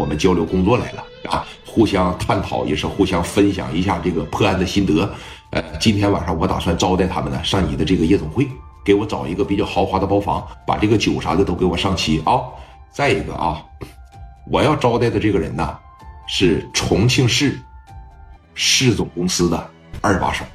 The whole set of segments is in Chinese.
我们交流工作来了啊，互相探讨也是互相分享一下这个破案的心得。呃，今天晚上我打算招待他们呢，上你的这个夜总会，给我找一个比较豪华的包房，把这个酒啥的都给我上齐啊。再一个啊，我要招待的这个人呢，是重庆市市总公司的二把手，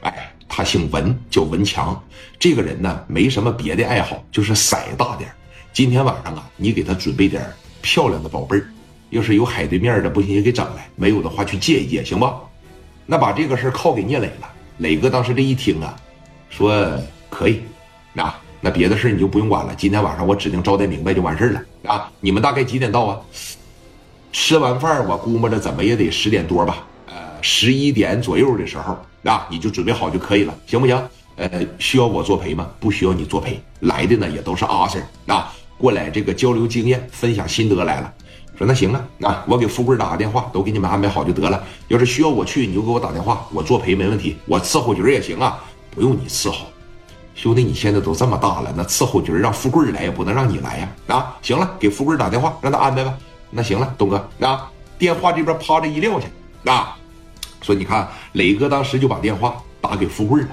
哎，他姓文，叫文强。这个人呢，没什么别的爱好，就是色大点今天晚上啊，你给他准备点漂亮的宝贝儿。要是有海对面的，不行也给整来；没有的话，去借一借，行不？那把这个事靠给聂磊了。磊哥当时这一听啊，说可以，那那别的事你就不用管了。今天晚上我指定招待明白就完事了啊！你们大概几点到啊？吃完饭我估摸着怎么也得十点多吧，呃，十一点左右的时候啊，你就准备好就可以了，行不行？呃，需要我作陪吗？不需要你作陪，来的呢也都是阿 Sir 啊，过来这个交流经验、分享心得来了。说那行啊，那我给富贵打个电话，都给你们安排好就得了。要是需要我去，你就给我打电话，我作陪没问题。我伺候局也行啊，不用你伺候。兄弟，你现在都这么大了，那伺候局让富贵来也不能让你来呀。啊，行了，给富贵打电话，让他安排吧。那行了，东哥，啊，电话这边啪着一撂下，啊，说你看，磊哥当时就把电话打给富贵了。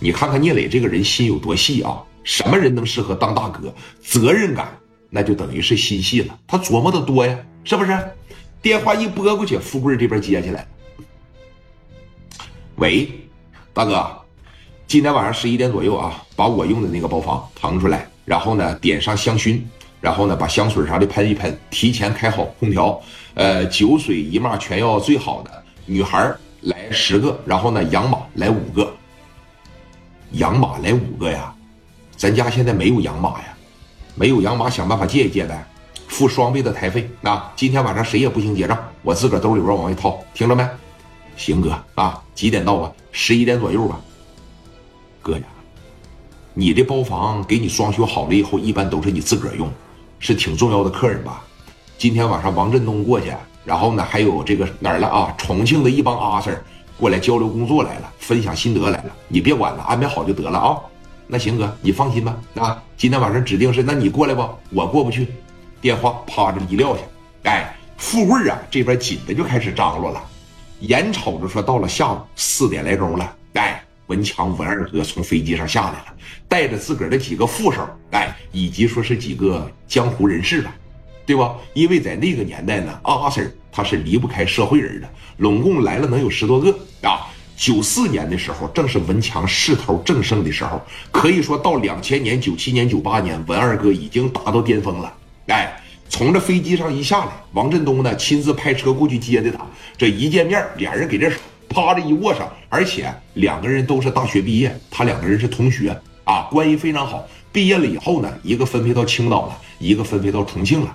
你看看聂磊这个人心有多细啊，什么人能适合当大哥？责任感。那就等于是心细了，他琢磨的多呀，是不是？电话一拨过去，富贵这边接起来。喂，大哥，今天晚上十一点左右啊，把我用的那个包房腾出来，然后呢点上香薰，然后呢把香水啥的喷一喷，提前开好空调，呃，酒水姨妈全要最好的，女孩来十个，然后呢养马来五个，养马来五个呀，咱家现在没有养马呀。没有洋马，想办法借一借呗，付双倍的台费。那今天晚上谁也不行结账，我自个兜里边往外掏，听着没？行哥啊，几点到啊？十一点左右吧。哥呀，你的包房给你装修好了以后，一般都是你自个儿用，是挺重要的客人吧？今天晚上王振东过去，然后呢还有这个哪儿了啊？重庆的一帮阿 Sir 过来交流工作来了，分享心得来了，你别管了，安排好就得了啊。那行哥，你放心吧。啊，今天晚上指定是，那你过来不？我过不去。电话啪着一撂下。哎，富贵啊，这边紧的就开始张罗了。眼瞅着说到了下午四点来钟了。哎，文强文二哥从飞机上下来了，带着自个儿的几个副手，哎，以及说是几个江湖人士吧，对吧？因为在那个年代呢，阿 Sir 他是离不开社会人的，拢共来了能有十多个啊。九四年的时候，正是文强势头正盛的时候，可以说到两千年、九七年、九八年，文二哥已经达到巅峰了。哎，从这飞机上一下来，王振东呢亲自派车过去接的他。这一见面，俩人给这手啪着一握上，而且两个人都是大学毕业，他两个人是同学啊，关系非常好。毕业了以后呢，一个分配到青岛了，一个分配到重庆了。